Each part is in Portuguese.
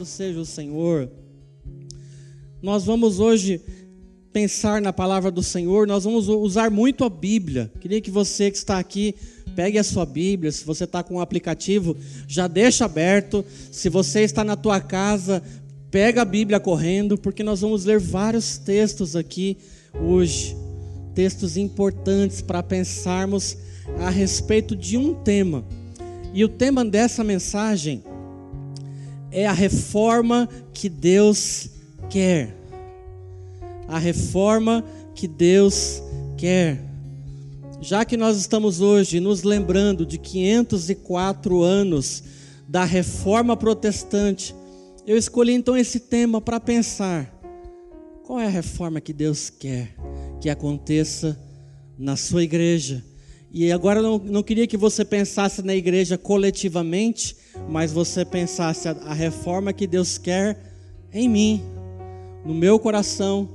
Louvado seja o Senhor. Nós vamos hoje pensar na palavra do Senhor, nós vamos usar muito a Bíblia. Queria que você que está aqui pegue a sua Bíblia, se você está com um aplicativo, já deixa aberto. Se você está na tua casa, pega a Bíblia correndo, porque nós vamos ler vários textos aqui hoje. Textos importantes para pensarmos a respeito de um tema. E o tema dessa mensagem é a reforma que Deus quer. A reforma que Deus quer. Já que nós estamos hoje nos lembrando de 504 anos da reforma protestante, eu escolhi então esse tema para pensar. Qual é a reforma que Deus quer que aconteça na sua igreja? E agora não, não queria que você pensasse na igreja coletivamente, mas você pensasse a, a reforma que Deus quer em mim, no meu coração,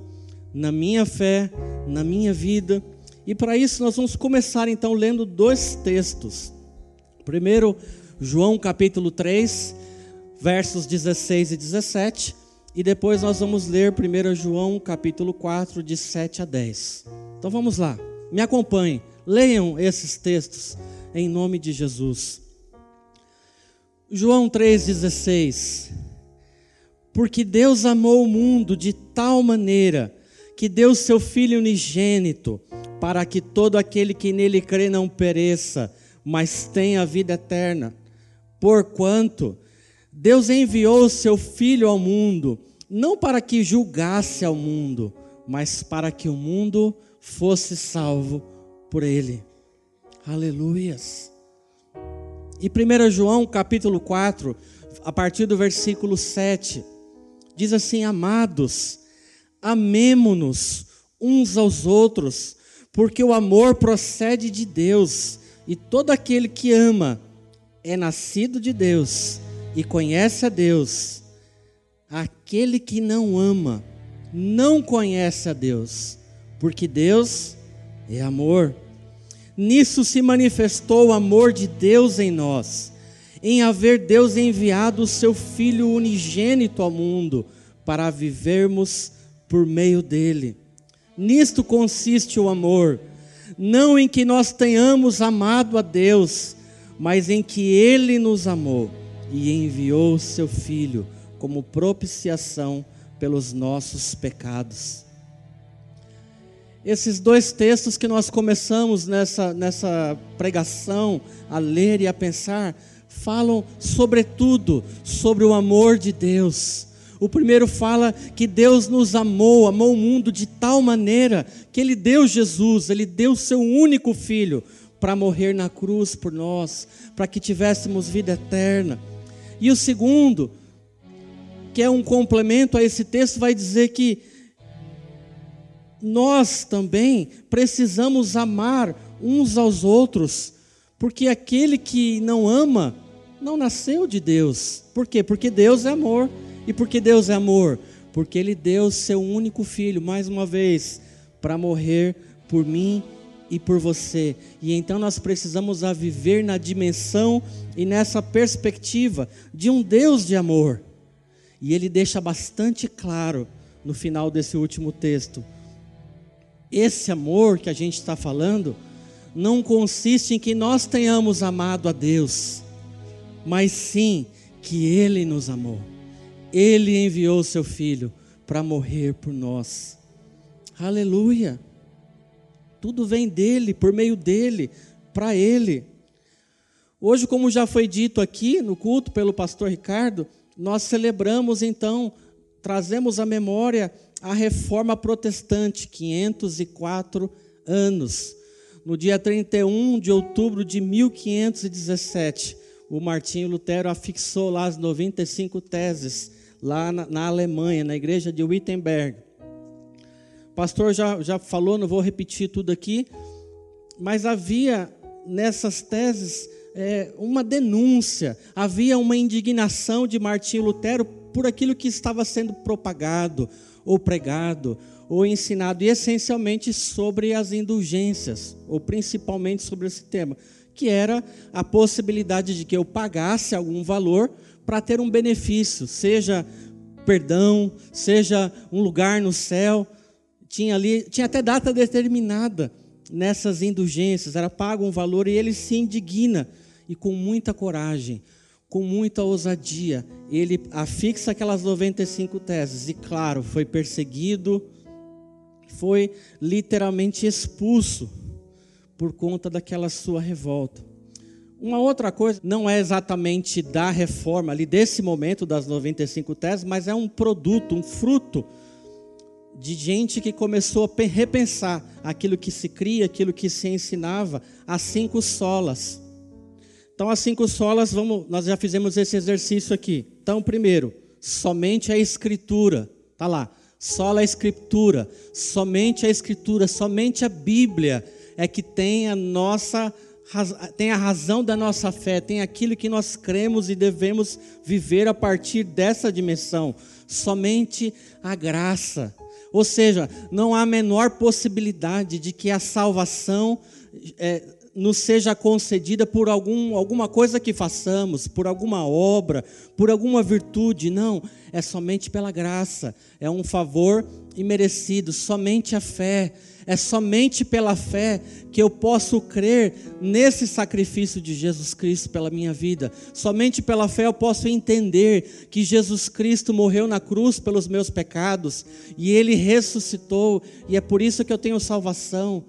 na minha fé, na minha vida. E para isso nós vamos começar então lendo dois textos. Primeiro, João capítulo 3, versos 16 e 17, e depois nós vamos ler 1 João capítulo 4, de 7 a 10. Então vamos lá, me acompanhe, leiam esses textos em nome de Jesus. João 3,16 Porque Deus amou o mundo de tal maneira que deu seu Filho unigênito, para que todo aquele que nele crê não pereça, mas tenha a vida eterna. Porquanto Deus enviou seu Filho ao mundo, não para que julgasse ao mundo, mas para que o mundo fosse salvo por ele. Aleluias. E 1 João capítulo 4, a partir do versículo 7, diz assim: Amados, amemo-nos uns aos outros, porque o amor procede de Deus, e todo aquele que ama é nascido de Deus e conhece a Deus. Aquele que não ama não conhece a Deus, porque Deus é amor. Nisso se manifestou o amor de Deus em nós, em haver Deus enviado o seu Filho unigênito ao mundo para vivermos por meio dele. Nisto consiste o amor, não em que nós tenhamos amado a Deus, mas em que ele nos amou e enviou o seu Filho como propiciação pelos nossos pecados. Esses dois textos que nós começamos nessa, nessa pregação a ler e a pensar, falam sobretudo sobre o amor de Deus. O primeiro fala que Deus nos amou, amou o mundo de tal maneira que Ele deu Jesus, Ele deu seu único filho para morrer na cruz por nós, para que tivéssemos vida eterna. E o segundo, que é um complemento a esse texto, vai dizer que nós também precisamos amar uns aos outros, porque aquele que não ama não nasceu de Deus. Por quê? Porque Deus é amor. E porque Deus é amor? Porque Ele deu seu único filho, mais uma vez, para morrer por mim e por você. E então nós precisamos a viver na dimensão e nessa perspectiva de um Deus de amor. E ele deixa bastante claro no final desse último texto esse amor que a gente está falando não consiste em que nós tenhamos amado a Deus, mas sim que Ele nos amou. Ele enviou seu Filho para morrer por nós. Aleluia! Tudo vem dele, por meio dele, para Ele. Hoje, como já foi dito aqui no culto pelo pastor Ricardo, nós celebramos então, trazemos à memória a reforma protestante, 504 anos. No dia 31 de outubro de 1517, o Martinho Lutero afixou lá as 95 teses, lá na, na Alemanha, na igreja de Wittenberg. O pastor já, já falou, não vou repetir tudo aqui, mas havia nessas teses é, uma denúncia, havia uma indignação de Martinho Lutero por aquilo que estava sendo propagado, ou pregado, ou ensinado, e essencialmente sobre as indulgências, ou principalmente sobre esse tema, que era a possibilidade de que eu pagasse algum valor para ter um benefício, seja perdão, seja um lugar no céu. Tinha ali, tinha até data determinada nessas indulgências, era pago um valor e ele se indigna e com muita coragem, com muita ousadia, ele afixa aquelas 95 teses e claro, foi perseguido, foi literalmente expulso por conta daquela sua revolta. Uma outra coisa, não é exatamente da reforma, ali desse momento das 95 teses, mas é um produto, um fruto de gente que começou a repensar aquilo que se cria, aquilo que se ensinava, as cinco solas. Então, as cinco solas, vamos, nós já fizemos esse exercício aqui. Então, primeiro, somente a Escritura, tá lá, sola a Escritura, somente a Escritura, somente a Bíblia é que tem a nossa tem a razão da nossa fé, tem aquilo que nós cremos e devemos viver a partir dessa dimensão. Somente a graça. Ou seja, não há a menor possibilidade de que a salvação é, nos seja concedida por algum, alguma coisa que façamos, por alguma obra, por alguma virtude. Não, é somente pela graça. É um favor imerecido, somente a fé é somente pela fé que eu posso crer nesse sacrifício de Jesus Cristo pela minha vida. Somente pela fé eu posso entender que Jesus Cristo morreu na cruz pelos meus pecados e ele ressuscitou, e é por isso que eu tenho salvação.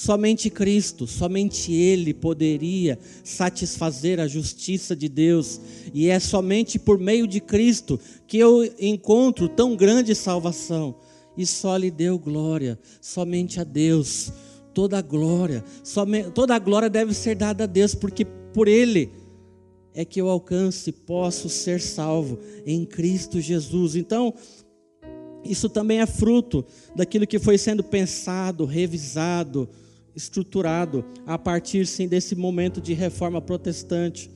Somente Cristo, somente Ele poderia satisfazer a justiça de Deus, e é somente por meio de Cristo que eu encontro tão grande salvação e só lhe deu glória, somente a Deus. Toda a glória, toda a glória deve ser dada a Deus, porque por Ele é que eu alcance, posso ser salvo em Cristo Jesus. Então, isso também é fruto daquilo que foi sendo pensado, revisado, estruturado a partir sim desse momento de reforma protestante.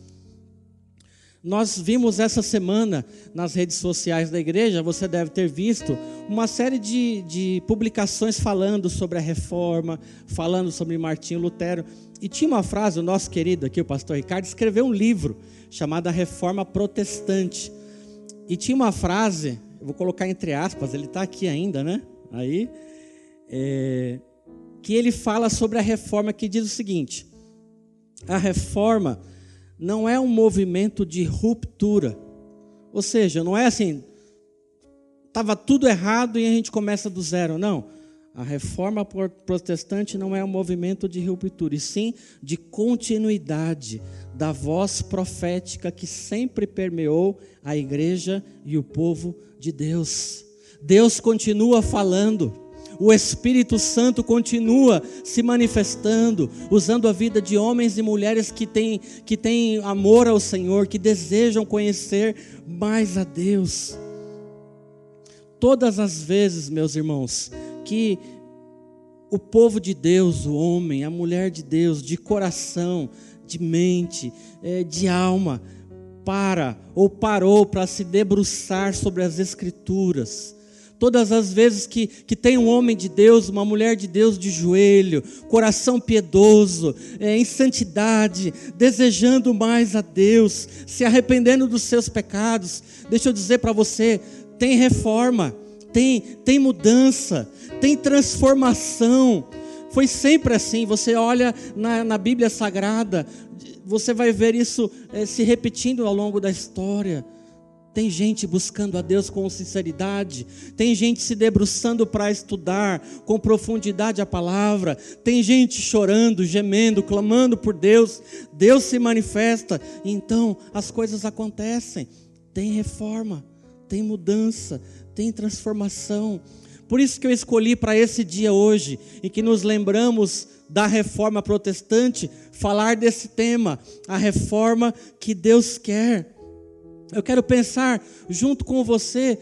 Nós vimos essa semana nas redes sociais da igreja, você deve ter visto, uma série de, de publicações falando sobre a reforma, falando sobre Martinho Lutero. E tinha uma frase, o nosso querido aqui, o pastor Ricardo, escreveu um livro chamado A Reforma Protestante. E tinha uma frase, eu vou colocar entre aspas, ele está aqui ainda, né? Aí, é, que ele fala sobre a reforma, que diz o seguinte: a reforma não é um movimento de ruptura. Ou seja, não é assim, estava tudo errado e a gente começa do zero. Não. A reforma protestante não é um movimento de ruptura, e sim de continuidade da voz profética que sempre permeou a igreja e o povo de Deus. Deus continua falando o Espírito Santo continua se manifestando, usando a vida de homens e mulheres que têm, que têm amor ao Senhor, que desejam conhecer mais a Deus. Todas as vezes, meus irmãos, que o povo de Deus, o homem, a mulher de Deus, de coração, de mente, é, de alma, para ou parou para se debruçar sobre as Escrituras, Todas as vezes que, que tem um homem de Deus, uma mulher de Deus de joelho, coração piedoso, é, em santidade, desejando mais a Deus, se arrependendo dos seus pecados, deixa eu dizer para você: tem reforma, tem, tem mudança, tem transformação. Foi sempre assim. Você olha na, na Bíblia Sagrada, você vai ver isso é, se repetindo ao longo da história. Tem gente buscando a Deus com sinceridade, tem gente se debruçando para estudar com profundidade a palavra, tem gente chorando, gemendo, clamando por Deus. Deus se manifesta, então as coisas acontecem. Tem reforma, tem mudança, tem transformação. Por isso que eu escolhi para esse dia hoje, em que nos lembramos da reforma protestante, falar desse tema, a reforma que Deus quer. Eu quero pensar junto com você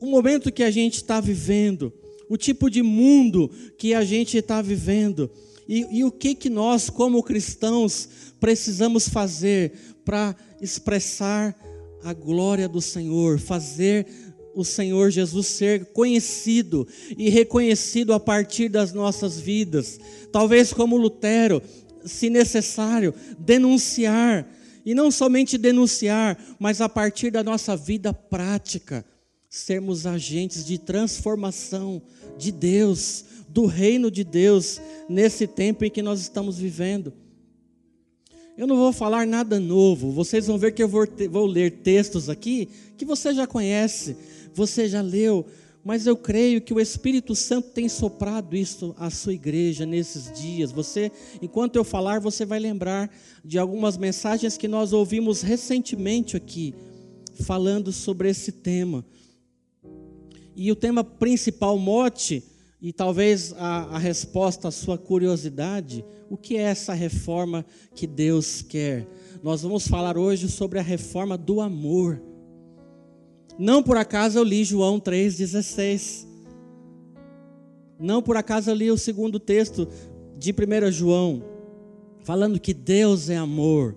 o momento que a gente está vivendo, o tipo de mundo que a gente está vivendo e, e, o que que nós, como cristãos, precisamos fazer para expressar a glória do Senhor, fazer o Senhor Jesus ser conhecido e reconhecido a partir das nossas vidas. Talvez como Lutero, se necessário, denunciar E não somente denunciar, mas a partir da nossa vida prática, sermos agentes de transformação de Deus, do reino de Deus, nesse tempo em que nós estamos vivendo. Eu não vou falar nada novo, vocês vão ver que eu vou, vou ler textos aqui que você já conhece, você já leu, mas eu creio que o Espírito Santo tem soprado isso à sua igreja nesses dias. Você, enquanto eu falar, você vai lembrar de algumas mensagens que nós ouvimos recentemente aqui, falando sobre esse tema. E o tema principal, mote, e talvez a, a resposta à sua curiosidade, o que é essa reforma que Deus quer? Nós vamos falar hoje sobre a reforma do amor. Não por acaso eu li João 3,16. Não por acaso eu li o segundo texto de 1 João, falando que Deus é amor,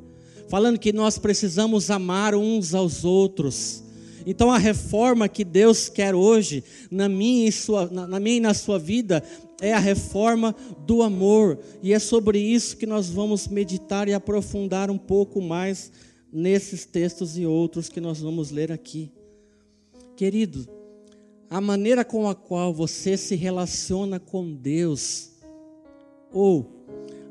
falando que nós precisamos amar uns aos outros. Então a reforma que Deus quer hoje, na minha e, sua, na, na minha e na sua vida, é a reforma do amor. E é sobre isso que nós vamos meditar e aprofundar um pouco mais nesses textos e outros que nós vamos ler aqui. Querido, a maneira com a qual você se relaciona com Deus, ou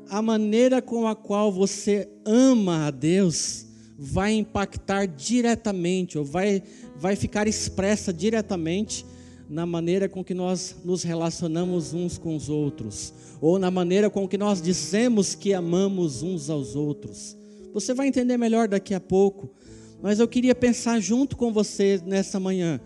a maneira com a qual você ama a Deus, vai impactar diretamente, ou vai, vai ficar expressa diretamente na maneira com que nós nos relacionamos uns com os outros, ou na maneira com que nós dizemos que amamos uns aos outros. Você vai entender melhor daqui a pouco. Mas eu queria pensar junto com você nessa manhã,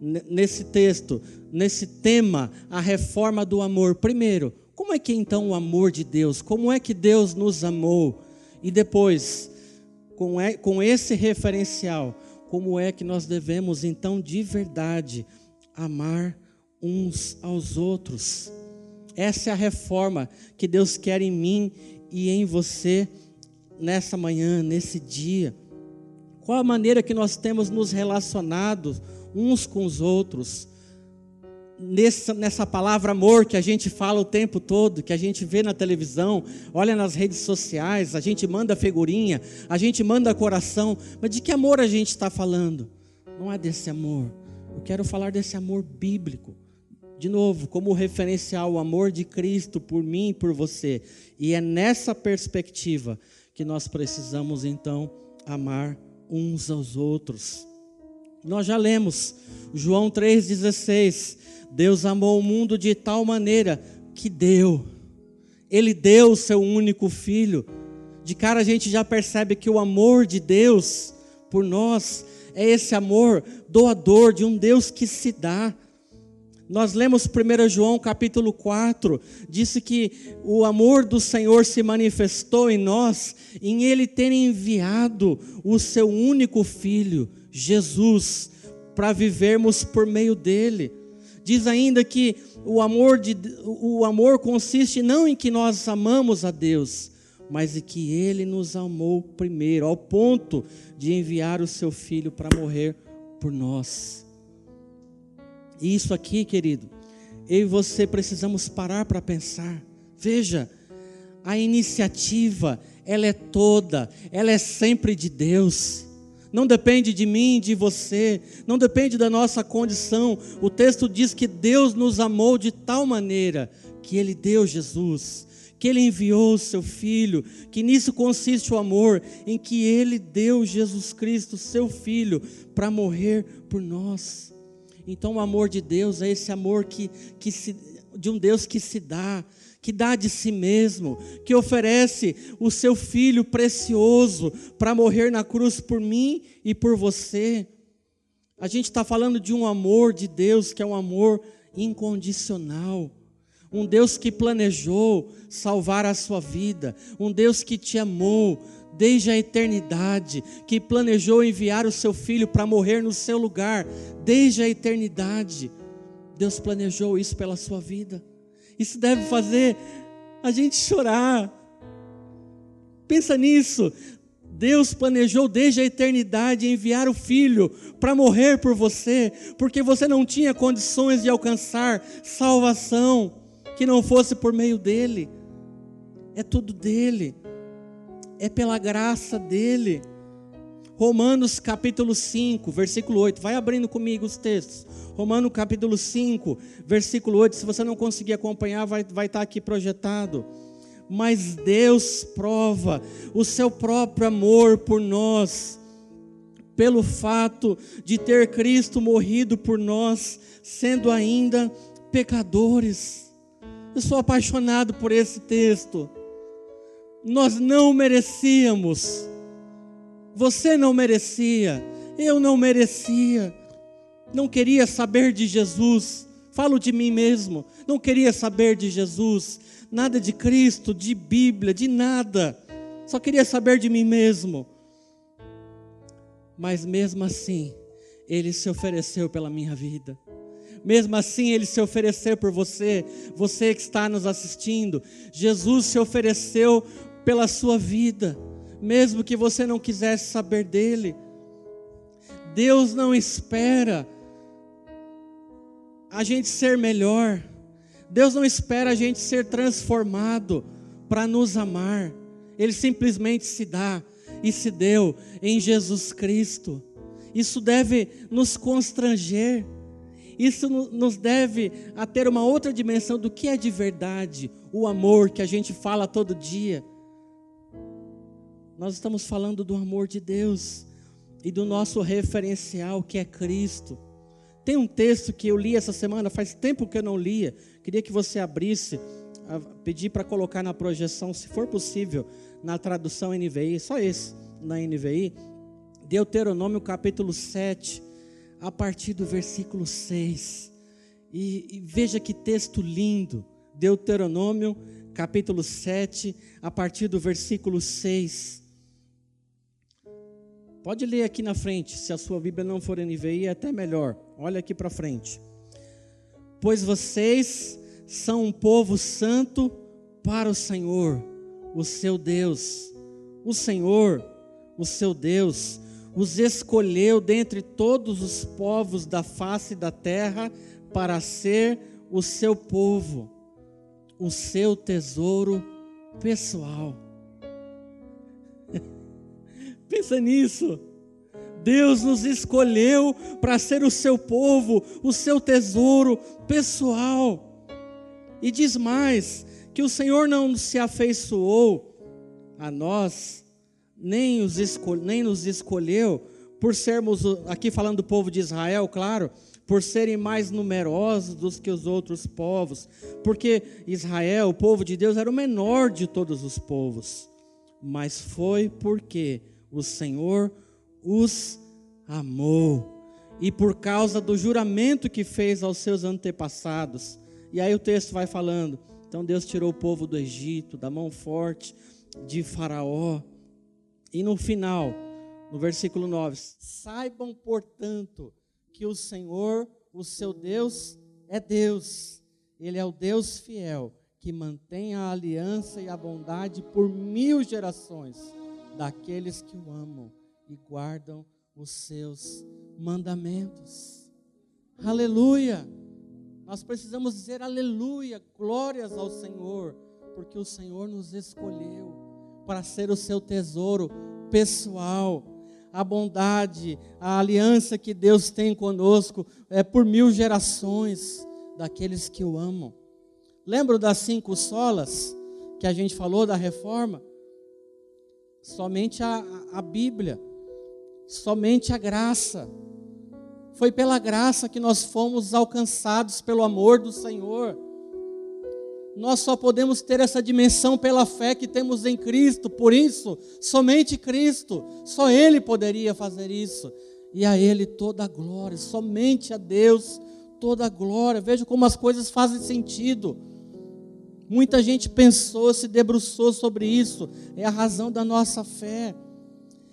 nesse texto, nesse tema, a reforma do amor. Primeiro, como é que então o amor de Deus, como é que Deus nos amou? E depois, com, é, com esse referencial, como é que nós devemos então de verdade amar uns aos outros? Essa é a reforma que Deus quer em mim e em você nessa manhã, nesse dia. Qual a maneira que nós temos nos relacionado uns com os outros? Nessa, nessa palavra amor que a gente fala o tempo todo, que a gente vê na televisão, olha nas redes sociais, a gente manda figurinha, a gente manda coração, mas de que amor a gente está falando? Não é desse amor. Eu quero falar desse amor bíblico. De novo, como referencial, o amor de Cristo por mim e por você. E é nessa perspectiva que nós precisamos então amar uns aos outros. Nós já lemos, João 3,16: Deus amou o mundo de tal maneira que deu, Ele deu o seu único filho. De cara a gente já percebe que o amor de Deus por nós é esse amor doador de um Deus que se dá. Nós lemos 1 João capítulo 4, disse que o amor do Senhor se manifestou em nós, em Ele ter enviado o seu único filho, Jesus, para vivermos por meio dele. Diz ainda que o amor, de, o amor consiste não em que nós amamos a Deus, mas em que Ele nos amou primeiro, ao ponto de enviar o seu filho para morrer por nós. E isso aqui, querido, eu e você precisamos parar para pensar. Veja, a iniciativa, ela é toda, ela é sempre de Deus. Não depende de mim, de você, não depende da nossa condição. O texto diz que Deus nos amou de tal maneira que Ele deu Jesus, que Ele enviou o Seu Filho, que nisso consiste o amor, em que Ele deu Jesus Cristo, Seu Filho, para morrer por nós. Então, o amor de Deus é esse amor que, que se, de um Deus que se dá, que dá de si mesmo, que oferece o seu filho precioso para morrer na cruz por mim e por você. A gente está falando de um amor de Deus que é um amor incondicional. Um Deus que planejou salvar a sua vida, um Deus que te amou, desde a eternidade, que planejou enviar o seu filho para morrer no seu lugar, desde a eternidade. Deus planejou isso pela sua vida. Isso deve fazer a gente chorar. Pensa nisso. Deus planejou desde a eternidade enviar o Filho para morrer por você, porque você não tinha condições de alcançar salvação que não fosse por meio dele. É tudo dele é pela graça dele. Romanos capítulo 5, versículo 8. Vai abrindo comigo os textos. Romanos capítulo 5, versículo 8. Se você não conseguir acompanhar, vai, vai estar aqui projetado. Mas Deus prova o seu próprio amor por nós, pelo fato de ter Cristo morrido por nós, sendo ainda pecadores. Eu sou apaixonado por esse texto. Nós não merecíamos você não merecia, eu não merecia. Não queria saber de Jesus. Falo de mim mesmo. Não queria saber de Jesus, nada de Cristo, de Bíblia, de nada. Só queria saber de mim mesmo. Mas mesmo assim, ele se ofereceu pela minha vida. Mesmo assim, ele se ofereceu por você, você que está nos assistindo. Jesus se ofereceu pela sua vida mesmo que você não quisesse saber dele. Deus não espera a gente ser melhor. Deus não espera a gente ser transformado para nos amar. Ele simplesmente se dá e se deu em Jesus Cristo. Isso deve nos constranger. Isso nos deve a ter uma outra dimensão do que é de verdade, o amor que a gente fala todo dia. Nós estamos falando do amor de Deus e do nosso referencial que é Cristo. Tem um texto que eu li essa semana, faz tempo que eu não lia. Queria que você abrisse, pedir para colocar na projeção, se for possível, na tradução NVI, só esse, na NVI. Deuteronômio capítulo 7, a partir do versículo 6. E, e veja que texto lindo. Deuteronômio capítulo 7, a partir do versículo 6. Pode ler aqui na frente, se a sua Bíblia não for NVI, é até melhor. Olha aqui para frente. Pois vocês são um povo santo para o Senhor, o seu Deus. O Senhor, o seu Deus, os escolheu dentre todos os povos da face da terra para ser o seu povo, o seu tesouro pessoal. Pensa nisso. Deus nos escolheu para ser o seu povo, o seu tesouro pessoal. E diz mais: que o Senhor não se afeiçoou a nós, nem, os escol nem nos escolheu por sermos, aqui falando do povo de Israel, claro, por serem mais numerosos do que os outros povos, porque Israel, o povo de Deus, era o menor de todos os povos, mas foi porque o Senhor os amou. E por causa do juramento que fez aos seus antepassados. E aí o texto vai falando. Então Deus tirou o povo do Egito, da mão forte de Faraó. E no final, no versículo 9: Saibam, portanto, que o Senhor, o seu Deus, é Deus. Ele é o Deus fiel, que mantém a aliança e a bondade por mil gerações daqueles que o amam e guardam os seus mandamentos. Aleluia! Nós precisamos dizer aleluia, glórias ao Senhor, porque o Senhor nos escolheu para ser o seu tesouro pessoal. A bondade, a aliança que Deus tem conosco é por mil gerações daqueles que o amam. Lembra das cinco solas que a gente falou da reforma? Somente a, a Bíblia, somente a graça. Foi pela graça que nós fomos alcançados pelo amor do Senhor. Nós só podemos ter essa dimensão pela fé que temos em Cristo, por isso, somente Cristo, só Ele poderia fazer isso. E a Ele toda a glória, somente a Deus toda a glória. Veja como as coisas fazem sentido. Muita gente pensou, se debruçou sobre isso, é a razão da nossa fé.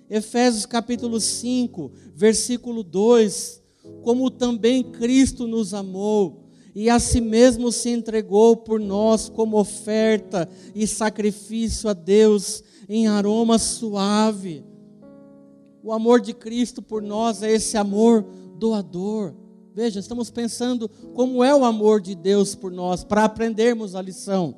Efésios capítulo 5, versículo 2: Como também Cristo nos amou e a si mesmo se entregou por nós como oferta e sacrifício a Deus em aroma suave. O amor de Cristo por nós é esse amor doador. Veja, estamos pensando como é o amor de Deus por nós, para aprendermos a lição.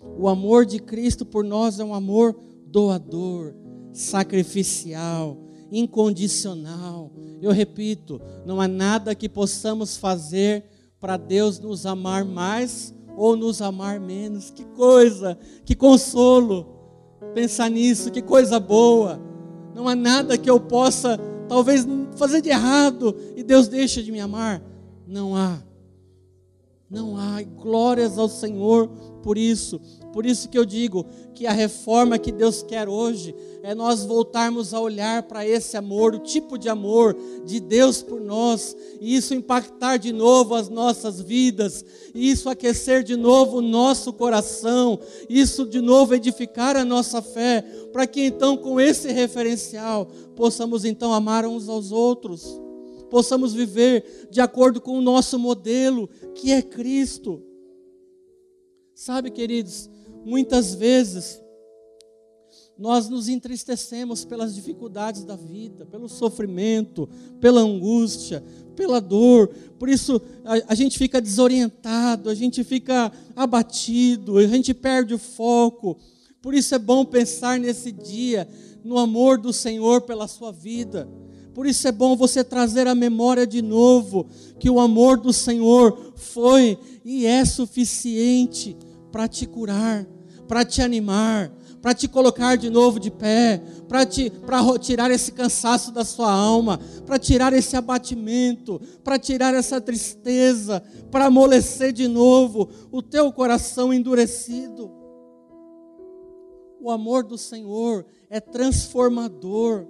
O amor de Cristo por nós é um amor doador, sacrificial, incondicional. Eu repito, não há nada que possamos fazer para Deus nos amar mais ou nos amar menos. Que coisa, que consolo pensar nisso, que coisa boa. Não há nada que eu possa, talvez, fazer de errado e Deus deixa de me amar. Não há. Não há. glórias ao Senhor por isso. Por isso que eu digo que a reforma que Deus quer hoje é nós voltarmos a olhar para esse amor, o tipo de amor de Deus por nós, e isso impactar de novo as nossas vidas, e isso aquecer de novo o nosso coração, isso de novo edificar a nossa fé, para que então com esse referencial possamos então amar uns aos outros, possamos viver de acordo com o nosso modelo, que é Cristo. Sabe, queridos, Muitas vezes nós nos entristecemos pelas dificuldades da vida, pelo sofrimento, pela angústia, pela dor. Por isso a, a, gente fica desorientado, a gente fica abatido, a gente perde o foco. Por isso é bom pensar nesse dia no amor do Senhor pela sua vida. Por isso é bom você trazer à memória de novo que o amor do Senhor foi e é suficiente para te curar, para te animar, para te colocar de novo de pé, para te para tirar esse cansaço da sua alma, para tirar esse abatimento, para tirar essa tristeza, para amolecer de novo o teu coração endurecido. O amor do Senhor é transformador.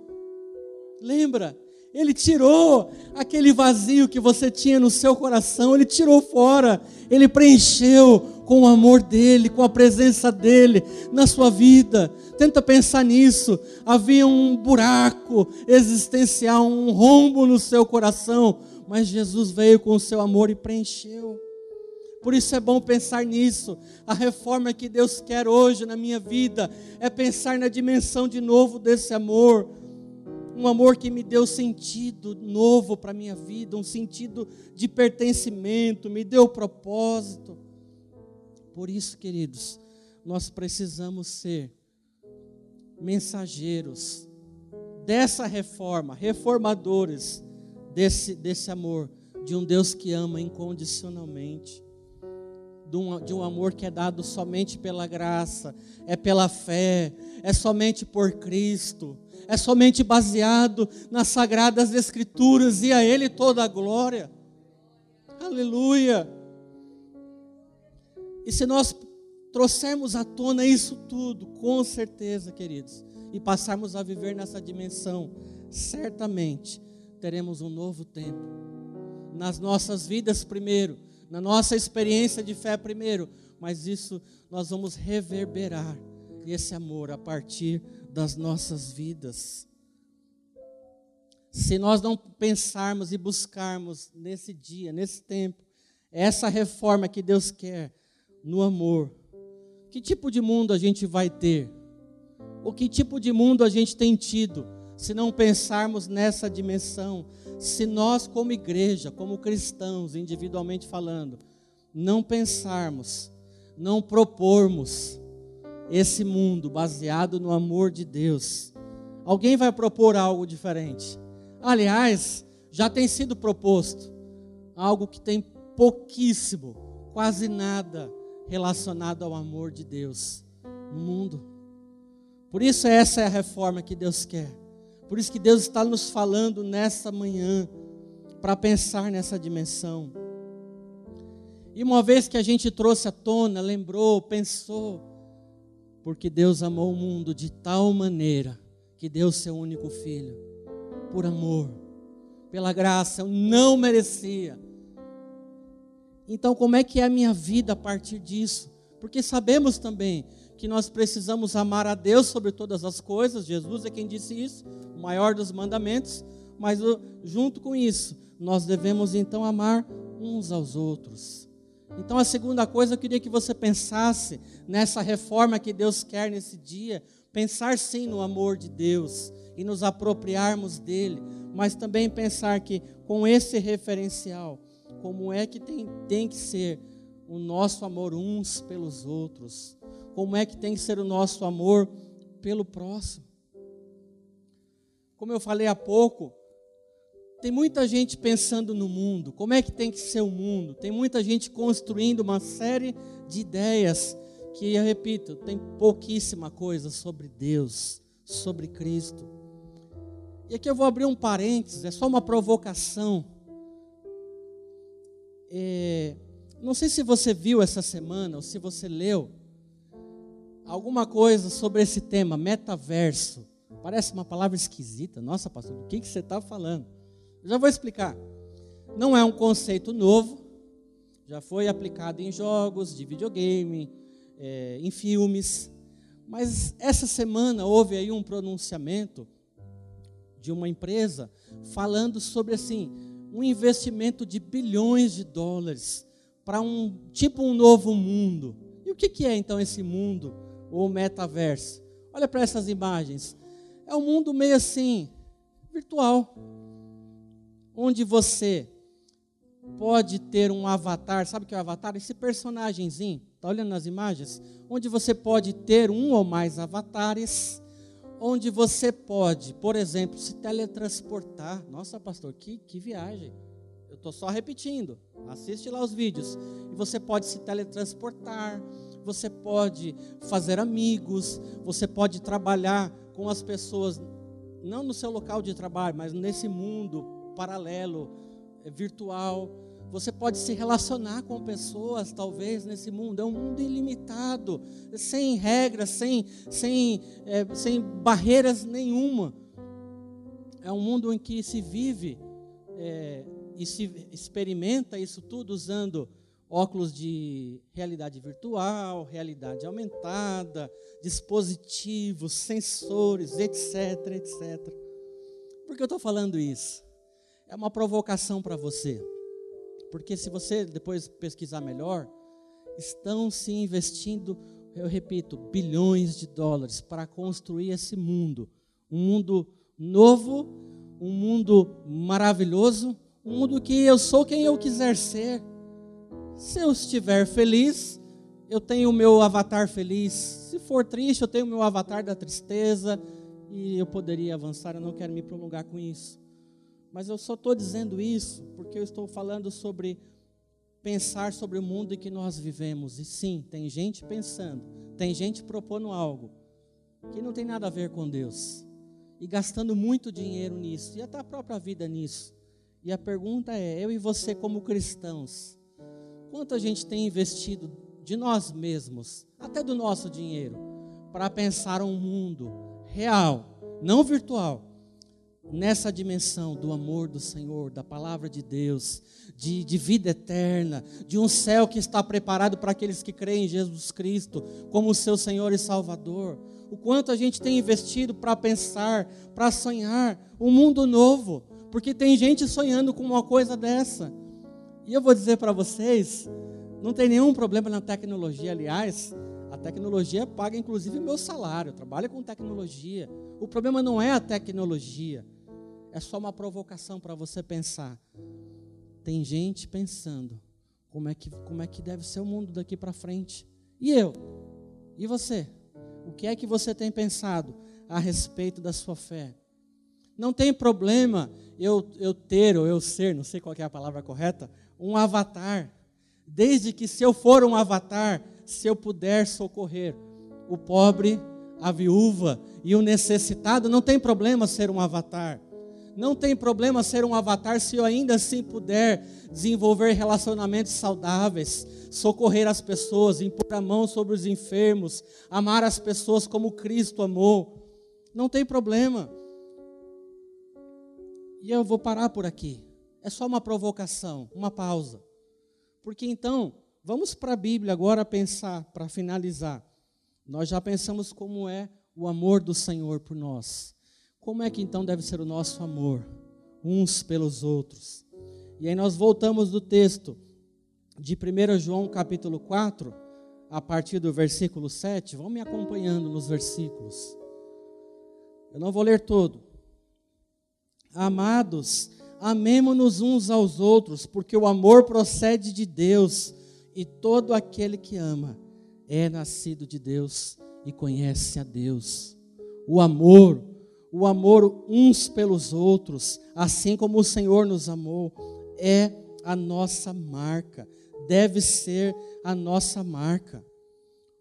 Lembra? Ele tirou aquele vazio que você tinha no seu coração, ele tirou fora, ele preencheu com o amor dele, com a presença dele na sua vida. Tenta pensar nisso. Havia um buraco existencial, um rombo no seu coração, mas Jesus veio com o seu amor e preencheu. Por isso é bom pensar nisso. A reforma que Deus quer hoje na minha vida é pensar na dimensão de novo desse amor um amor que me deu sentido novo para a minha vida, um sentido de pertencimento, me deu propósito. Por isso, queridos, nós precisamos ser mensageiros dessa reforma, reformadores desse, desse amor, de um Deus que ama incondicionalmente, de um, de um amor que é dado somente pela graça, é pela fé, é somente por Cristo é somente baseado nas sagradas Escrituras e a Ele toda a glória. Aleluia. E se nós trouxermos à tona isso tudo, com certeza, queridos, e passarmos a viver nessa dimensão, certamente teremos um novo tempo. Nas nossas vidas, primeiro, na nossa experiência de fé, primeiro, mas isso nós vamos reverberar esse amor a partir das nossas vidas. Se nós não pensarmos e buscarmos nesse dia, nesse tempo, essa reforma que Deus quer no amor, que tipo de mundo a gente vai ter? Ou que tipo de mundo a gente tem tido? Se não pensarmos nessa dimensão, se nós, como igreja, como cristãos, individualmente falando, não pensarmos, não propormos, esse mundo baseado no amor de Deus, alguém vai propor algo diferente. Aliás, já tem sido proposto algo que tem pouquíssimo, quase nada relacionado ao amor de Deus no mundo. Por isso essa é a reforma que Deus quer. Por isso que Deus está nos falando nessa manhã para pensar nessa dimensão. E uma vez que a gente trouxe à tona, lembrou, pensou, porque Deus amou o mundo de tal maneira que deu seu único filho, por amor, pela graça, eu não merecia. Então, como é que é a minha vida a partir disso? Porque sabemos também que nós precisamos amar a Deus sobre todas as coisas, Jesus é quem disse isso, o maior dos mandamentos, mas junto com isso, nós devemos então amar uns aos outros. Então, a segunda coisa, eu queria que você pensasse nessa reforma que Deus quer nesse dia, pensar sim no amor de Deus e nos apropriarmos dele, mas também pensar que com esse referencial, como é que tem, tem que ser o nosso amor uns pelos outros, como é que tem que ser o nosso amor pelo próximo. como eu falei há pouco, tem muita gente pensando no mundo, como é que tem que ser o mundo. Tem muita gente construindo uma série de ideias que, eu repito, tem pouquíssima coisa sobre Deus, sobre Cristo. E aqui eu vou abrir um parênteses, é só uma provocação. É, não sei se você viu essa semana ou se você leu alguma coisa sobre esse tema, metaverso. Parece uma palavra esquisita. Nossa, pastor, o que, que você está falando? Eu já vou explicar. Não é um conceito novo, já foi aplicado em jogos de videogame, é, em filmes, mas essa semana houve aí um pronunciamento de uma empresa falando sobre assim um investimento de bilhões de dólares para um tipo um novo mundo. E o que, que é então esse mundo ou metaverso? Olha para essas imagens. É um mundo meio assim virtual onde você pode ter um avatar, sabe o que é o avatar? Esse personagemzinho, tá olhando nas imagens? Onde você pode ter um ou mais avatares, onde você pode, por exemplo, se teletransportar. Nossa, pastor, que, que viagem. Eu estou só repetindo. Assiste lá os vídeos. E você pode se teletransportar, você pode fazer amigos, você pode trabalhar com as pessoas, não no seu local de trabalho, mas nesse mundo paralelo, é virtual. Você pode se relacionar com pessoas, talvez, nesse mundo. É um mundo ilimitado, sem regras, sem, sem, é, sem barreiras nenhuma. É um mundo em que se vive é, e se experimenta isso tudo usando óculos de realidade virtual, realidade aumentada, dispositivos, sensores, etc, etc. Por que eu estou falando isso? é uma provocação para você. Porque se você depois pesquisar melhor, estão se investindo, eu repito, bilhões de dólares para construir esse mundo. Um mundo novo, um mundo maravilhoso, um mundo que eu sou quem eu quiser ser. Se eu estiver feliz, eu tenho o meu avatar feliz. Se for triste, eu tenho o meu avatar da tristeza. E eu poderia avançar, eu não quero me prolongar com isso. Mas eu só estou dizendo isso porque eu estou falando sobre pensar sobre o mundo em que nós vivemos. E sim, tem gente pensando, tem gente propondo algo que não tem nada a ver com Deus. E gastando muito dinheiro nisso, e até a própria vida nisso. E a pergunta é: eu e você, como cristãos, quanto a gente tem investido de nós mesmos, até do nosso dinheiro, para pensar um mundo real, não virtual, nessa dimensão do amor do Senhor, da palavra de Deus, de, de, vida eterna, de um céu que está preparado para aqueles que creem em Jesus Cristo como seu Senhor e Salvador. O quanto a gente tem investido para pensar, para sonhar um mundo novo, porque tem gente sonhando com uma coisa dessa. E eu vou dizer para vocês, não tem nenhum problema na tecnologia, aliás, a tecnologia paga inclusive meu salário, trabalha com tecnologia. O problema não é a tecnologia, é só uma provocação para você pensar. Tem gente pensando como é que como é que deve ser o mundo daqui para frente. E eu? E você? O que é que você tem pensado a respeito da sua fé? Não tem problema eu, eu ter ou eu ser, não sei qual é a palavra correta, um avatar. Desde que se eu for um avatar, se eu puder socorrer o pobre, a viúva e o necessitado, não tem problema ser um avatar. Não tem problema ser um avatar se eu ainda assim puder desenvolver relacionamentos saudáveis, socorrer as pessoas, impor a mão sobre os enfermos, amar as pessoas como Cristo amou. Não tem problema. E eu vou parar por aqui. É só uma provocação, uma pausa. Porque então, vamos para a Bíblia agora pensar, para finalizar. Nós já pensamos como é o amor do Senhor por nós. Como é que então deve ser o nosso amor uns pelos outros? E aí nós voltamos do texto de 1 João capítulo 4, a partir do versículo 7. Vão me acompanhando nos versículos. Eu não vou ler todo. Amados, amemo-nos uns aos outros, porque o amor procede de Deus, e todo aquele que ama é nascido de Deus e conhece a Deus. O amor o amor uns pelos outros, assim como o Senhor nos amou, é a nossa marca, deve ser a nossa marca.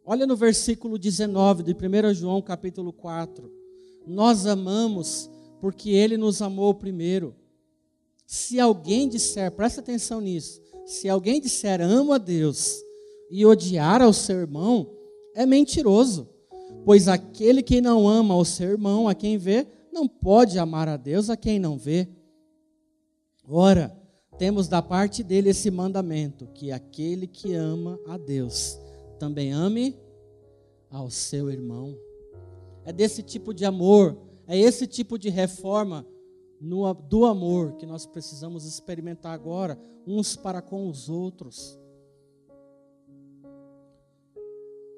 Olha no versículo 19 de 1 João capítulo 4. Nós amamos porque ele nos amou primeiro. Se alguém disser, presta atenção nisso, se alguém disser amo a Deus e odiar ao seu irmão, é mentiroso. Pois aquele que não ama o seu irmão, a quem vê, não pode amar a Deus a quem não vê. Ora, temos da parte dele esse mandamento: que aquele que ama a Deus também ame ao seu irmão. É desse tipo de amor, é esse tipo de reforma no, do amor que nós precisamos experimentar agora, uns para com os outros.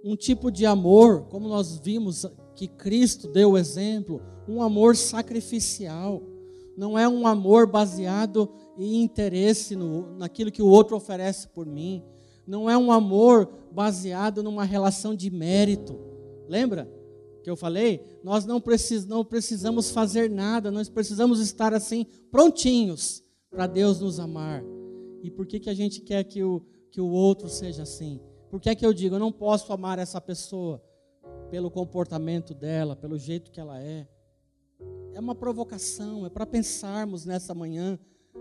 Um tipo de amor, como nós vimos que Cristo deu o exemplo, um amor sacrificial. Não é um amor baseado em interesse no, naquilo que o outro oferece por mim. Não é um amor baseado numa relação de mérito. Lembra? Que eu falei, nós não, precis, não precisamos fazer nada, nós precisamos estar assim, prontinhos para Deus nos amar. E por que, que a gente quer que o, que o outro seja assim? Por que é que eu digo, eu não posso amar essa pessoa pelo comportamento dela, pelo jeito que ela é? É uma provocação, é para pensarmos nessa manhã.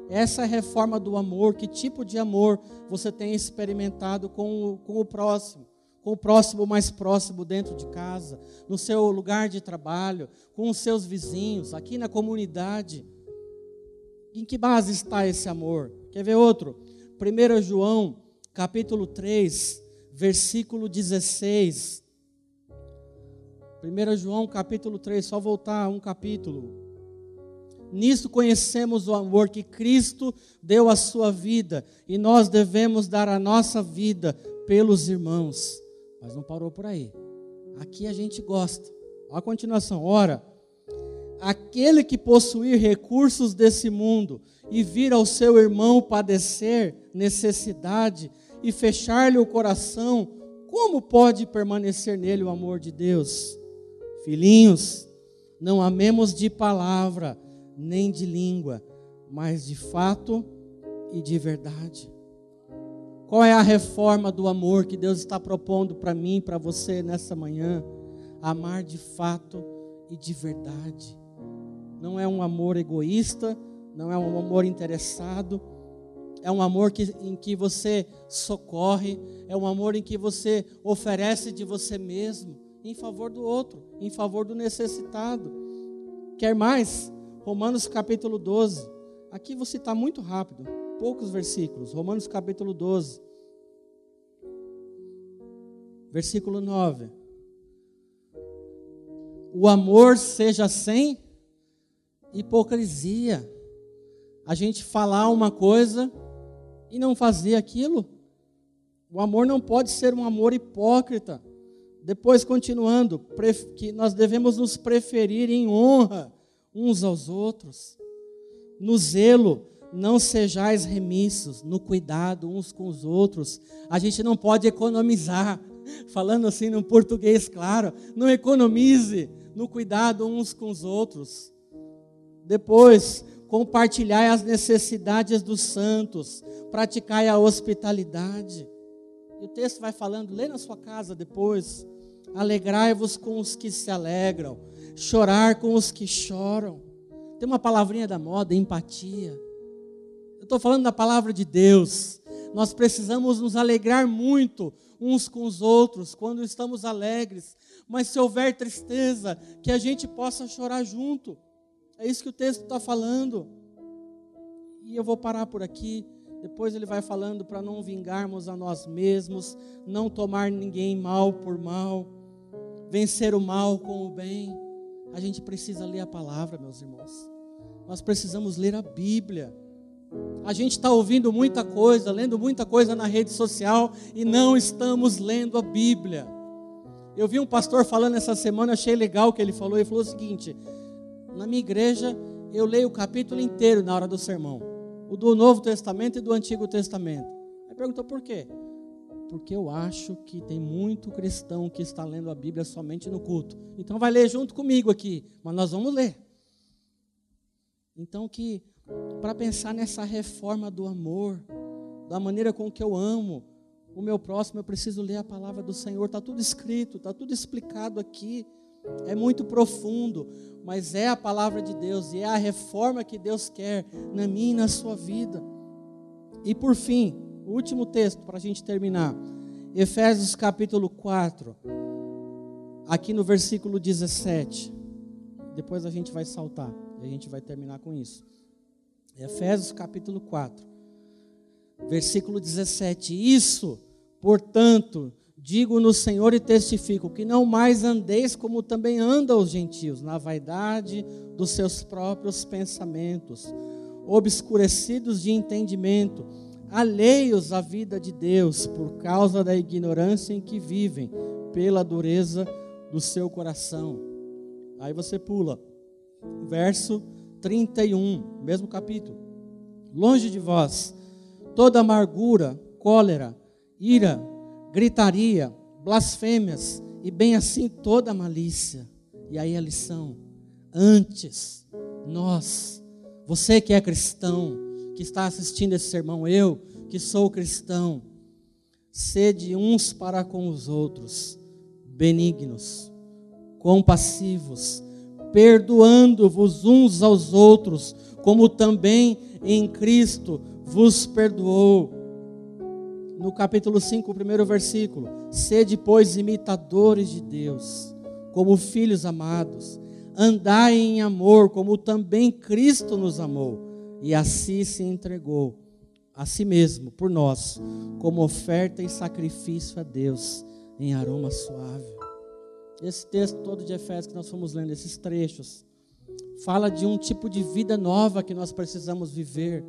Essa é a reforma do amor, que tipo de amor você tem experimentado com o, com o próximo? Com o próximo mais próximo dentro de casa, no seu lugar de trabalho, com os seus vizinhos, aqui na comunidade. Em que base está esse amor? Quer ver outro? 1 João, capítulo 3, versículo 16. 1 João, capítulo 3, só voltar um capítulo. Nisso conhecemos o amor que Cristo deu à sua vida, e nós devemos dar a nossa vida pelos irmãos. Mas não parou por aí. Aqui a gente gosta. Olha a continuação. Ora, aquele que possuir recursos desse mundo e vir ao seu irmão padecer necessidade e fechar-lhe o coração, como pode permanecer nele o amor de Deus? Filhinhos, não amemos de palavra, nem de língua, mas de fato e de verdade. Qual é a reforma do amor que Deus está propondo para mim, para você nessa manhã? Amar de fato e de verdade. Não é um amor egoísta, não é um amor interessado, é um amor que, em que você socorre, é um amor em que você oferece de você mesmo em favor do outro, em favor do necessitado. Quer mais? Romanos capítulo 12. Aqui você está muito rápido poucos versículos. Romanos capítulo 12, versículo 9. O amor seja sem hipocrisia. A gente falar uma coisa e não fazer aquilo. O amor não pode ser um amor hipócrita. Depois, continuando, que nós devemos nos preferir em honra uns aos outros, no zelo não sejais remissos no cuidado uns com os outros. A gente não pode economizar, falando assim no português claro, não economize no cuidado uns com os outros. Depois, compartilhai as necessidades dos santos, praticai a hospitalidade. E o texto vai falando, lê na sua casa depois. Alegrai-vos com os que se alegram, chorar com os que choram. Tem uma palavrinha da moda, empatia. Eu estou falando da palavra de Deus. Nós precisamos nos alegrar muito uns com os outros quando estamos alegres. Mas se houver tristeza, que a gente possa chorar junto. É isso que o texto está falando. E eu vou parar por aqui. Depois ele vai falando para não vingarmos a nós mesmos, não tomar ninguém mal por mal, vencer o mal com o bem. A gente precisa ler a palavra, meus irmãos. Nós precisamos ler a Bíblia. A gente está ouvindo muita coisa, lendo muita coisa na rede social e não estamos lendo a Bíblia. Eu vi um pastor falando essa semana, achei legal o que ele falou. Ele falou o seguinte: na minha igreja eu leio o capítulo inteiro na hora do sermão, o do Novo Testamento e do Antigo Testamento. Aí perguntou por quê? porque eu acho que tem muito cristão que está lendo a Bíblia somente no culto. Então vai ler junto comigo aqui, mas nós vamos ler. Então que para pensar nessa reforma do amor, da maneira com que eu amo o meu próximo, eu preciso ler a palavra do Senhor. Está tudo escrito, está tudo explicado aqui. É muito profundo, mas é a palavra de Deus e é a reforma que Deus quer na minha e na sua vida. E por fim, o último texto para a gente terminar. Efésios capítulo 4, aqui no versículo 17. Depois a gente vai saltar e a gente vai terminar com isso. Efésios capítulo 4, versículo 17. Isso, portanto, digo no Senhor e testifico que não mais andeis como também andam os gentios, na vaidade dos seus próprios pensamentos, obscurecidos de entendimento, alheios à vida de Deus por causa da ignorância em que vivem, pela dureza do seu coração. Aí você pula, verso 31, mesmo capítulo. Longe de vós toda amargura, cólera, ira, gritaria, blasfêmias e bem assim toda malícia. E aí a lição: antes, nós, você que é cristão, que está assistindo esse sermão, eu que sou cristão, sede uns para com os outros, benignos, compassivos, perdoando-vos uns aos outros, como também em Cristo vos perdoou no capítulo 5, o primeiro versículo: Sede, pois, imitadores de Deus, como filhos amados, andai em amor, como também Cristo nos amou, e assim se entregou a si mesmo por nós, como oferta e sacrifício a Deus em aroma suave. Esse texto todo de Efésios que nós fomos lendo, esses trechos, fala de um tipo de vida nova que nós precisamos viver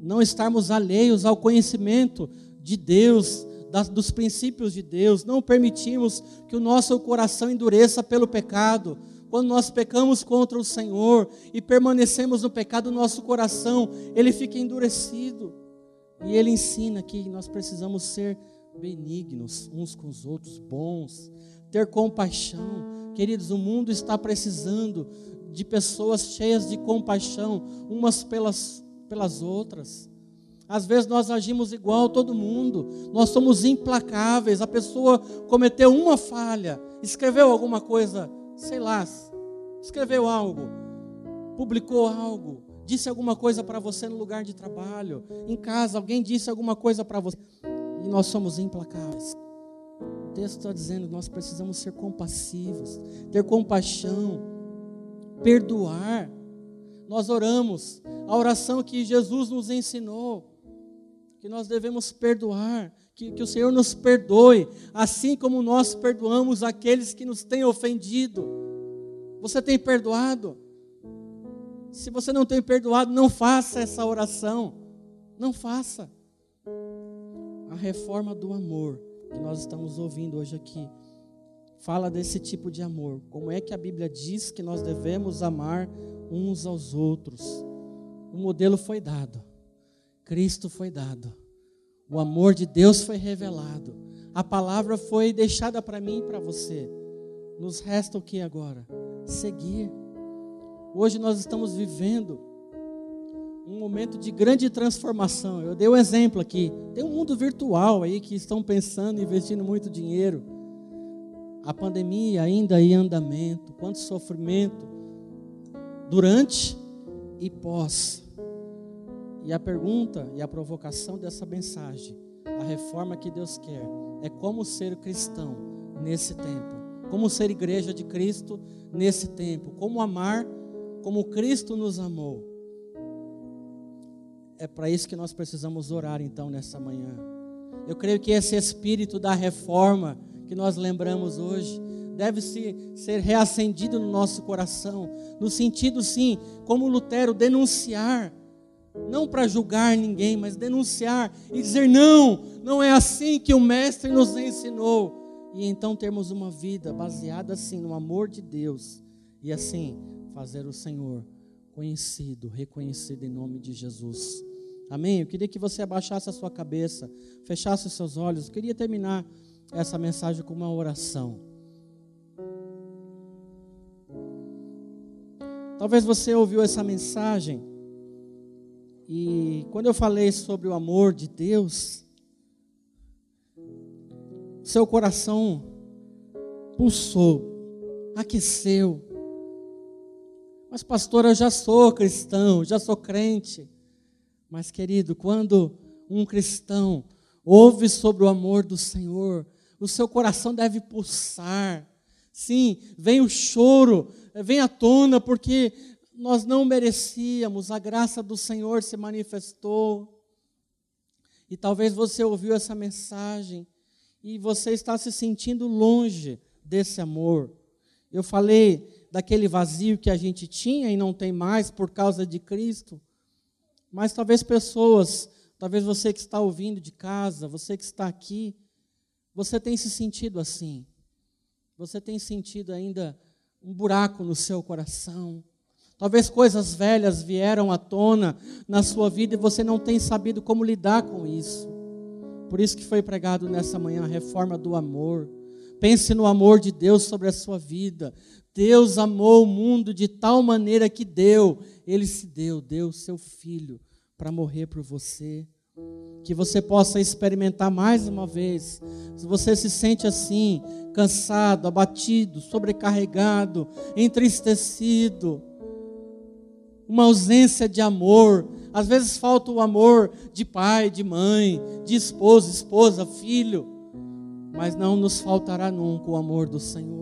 não estarmos alheios ao conhecimento de Deus, das, dos princípios de Deus, não permitimos que o nosso coração endureça pelo pecado. Quando nós pecamos contra o Senhor e permanecemos no pecado, o nosso coração, ele fica endurecido. E ele ensina que nós precisamos ser benignos uns com os outros, bons, ter compaixão. Queridos, o mundo está precisando de pessoas cheias de compaixão, umas pelas pelas outras. Às vezes nós agimos igual todo mundo, nós somos implacáveis. A pessoa cometeu uma falha, escreveu alguma coisa, sei lá, escreveu algo, publicou algo, disse alguma coisa para você no lugar de trabalho, em casa, alguém disse alguma coisa para você, e nós somos implacáveis. O texto está dizendo nós precisamos ser compassivos, ter compaixão, perdoar nós oramos, a oração que Jesus nos ensinou, que nós devemos perdoar, que, que o Senhor nos perdoe, assim como nós perdoamos aqueles que nos têm ofendido. Você tem perdoado? Se você não tem perdoado, não faça essa oração. Não faça. A reforma do amor que nós estamos ouvindo hoje aqui fala desse tipo de amor. Como é que a Bíblia diz que nós devemos amar uns aos outros. O modelo foi dado, Cristo foi dado, o amor de Deus foi revelado, a palavra foi deixada para mim e para você. Nos resta o que agora? Seguir. Hoje nós estamos vivendo um momento de grande transformação. Eu dei um exemplo aqui. Tem um mundo virtual aí que estão pensando, investindo muito dinheiro. A pandemia ainda em andamento, quanto sofrimento, durante e pós. E a pergunta e a provocação dessa mensagem, a reforma que Deus quer, é como ser cristão nesse tempo, como ser igreja de Cristo nesse tempo, como amar como Cristo nos amou. É para isso que nós precisamos orar então nessa manhã. Eu creio que esse espírito da reforma que nós lembramos hoje, deve -se ser reacendido no nosso coração, no sentido, sim, como Lutero, denunciar, não para julgar ninguém, mas denunciar e dizer: não, não é assim que o Mestre nos ensinou. E então termos uma vida baseada assim no amor de Deus e assim fazer o Senhor conhecido, reconhecido em nome de Jesus. Amém? Eu queria que você abaixasse a sua cabeça, fechasse os seus olhos. Eu queria terminar essa mensagem com uma oração. Talvez você ouviu essa mensagem e quando eu falei sobre o amor de Deus, seu coração pulsou, aqueceu. Mas, pastor, eu já sou cristão, já sou crente. Mas, querido, quando um cristão ouve sobre o amor do Senhor, o seu coração deve pulsar. Sim, vem o choro, vem à tona, porque nós não merecíamos, a graça do Senhor se manifestou. E talvez você ouviu essa mensagem e você está se sentindo longe desse amor. Eu falei daquele vazio que a gente tinha e não tem mais por causa de Cristo. Mas talvez pessoas, talvez você que está ouvindo de casa, você que está aqui, você tem se sentido assim. Você tem sentido ainda um buraco no seu coração. Talvez coisas velhas vieram à tona na sua vida e você não tem sabido como lidar com isso. Por isso que foi pregado nessa manhã a reforma do amor. Pense no amor de Deus sobre a sua vida. Deus amou o mundo de tal maneira que deu, ele se deu, deu seu filho para morrer por você. Que você possa experimentar mais uma vez. Se você se sente assim, cansado, abatido, sobrecarregado, entristecido, uma ausência de amor, às vezes falta o amor de pai, de mãe, de esposo, esposa, filho, mas não nos faltará nunca o amor do Senhor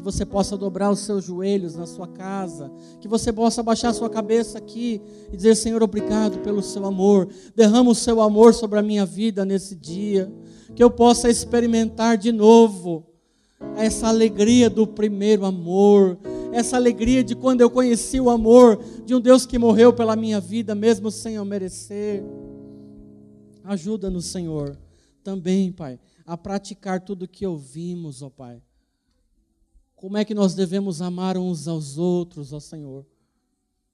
que você possa dobrar os seus joelhos na sua casa, que você possa baixar a sua cabeça aqui e dizer: Senhor, obrigado pelo seu amor, derrama o seu amor sobre a minha vida nesse dia, que eu possa experimentar de novo essa alegria do primeiro amor, essa alegria de quando eu conheci o amor de um Deus que morreu pela minha vida, mesmo sem eu merecer. Ajuda-nos, Senhor, também, Pai, a praticar tudo o que ouvimos, ó Pai como é que nós devemos amar uns aos outros, ó Senhor?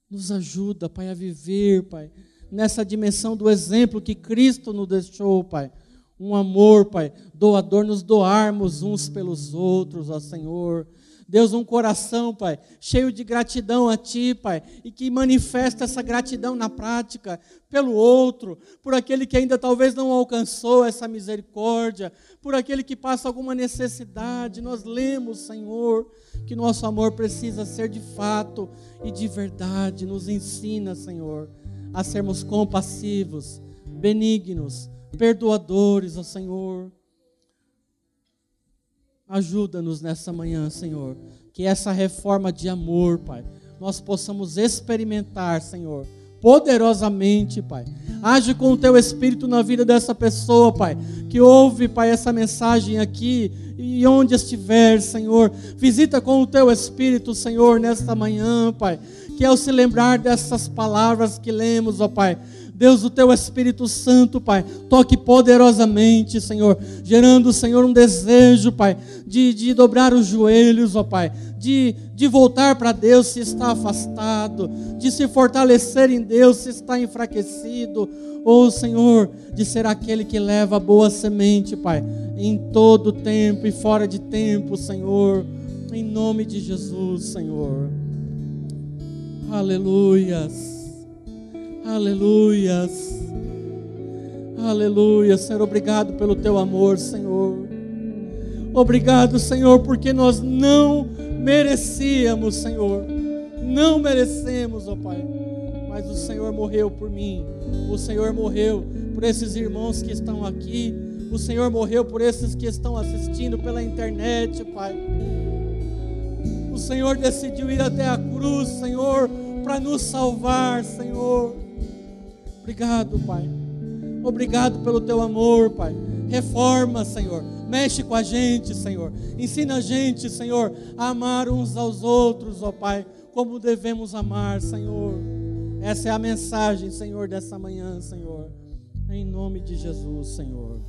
Nos ajuda, Pai, a viver, Pai, nessa dimensão do exemplo que Cristo nos deixou, Pai. Um amor, Pai, doador, nos doarmos uns pelos outros, ó Senhor. Deus, um coração, Pai, cheio de gratidão a Ti, Pai, e que manifesta essa gratidão na prática pelo outro, por aquele que ainda talvez não alcançou essa misericórdia, por aquele que passa alguma necessidade. Nós lemos, Senhor, que nosso amor precisa ser de fato e de verdade. Nos ensina, Senhor, a sermos compassivos, benignos, perdoadores, ó Senhor Ajuda-nos nessa manhã, Senhor, que essa reforma de amor, Pai, nós possamos experimentar, Senhor, poderosamente, Pai. Age com o teu espírito na vida dessa pessoa, Pai, que ouve, Pai, essa mensagem aqui e onde estiver, Senhor. Visita com o teu espírito, Senhor, nesta manhã, Pai, que ao se lembrar dessas palavras que lemos, ó Pai, Deus, o teu Espírito Santo, Pai, toque poderosamente, Senhor, gerando, Senhor, um desejo, Pai, de, de dobrar os joelhos, ó Pai, de, de voltar para Deus se está afastado, de se fortalecer em Deus se está enfraquecido, ou, Senhor, de ser aquele que leva boa semente, Pai, em todo tempo e fora de tempo, Senhor, em nome de Jesus, Senhor. Aleluias. Aleluias. Aleluia, Senhor, obrigado pelo teu amor, Senhor. Obrigado, Senhor, porque nós não merecíamos, Senhor. Não merecemos, ó Pai. Mas o Senhor morreu por mim. O Senhor morreu por esses irmãos que estão aqui. O Senhor morreu por esses que estão assistindo pela internet, Pai. O Senhor decidiu ir até a cruz, Senhor, para nos salvar, Senhor. Obrigado, Pai. Obrigado pelo teu amor, Pai. Reforma, Senhor. Mexe com a gente, Senhor. Ensina a gente, Senhor, a amar uns aos outros, ó Pai, como devemos amar, Senhor. Essa é a mensagem, Senhor, dessa manhã, Senhor. Em nome de Jesus, Senhor.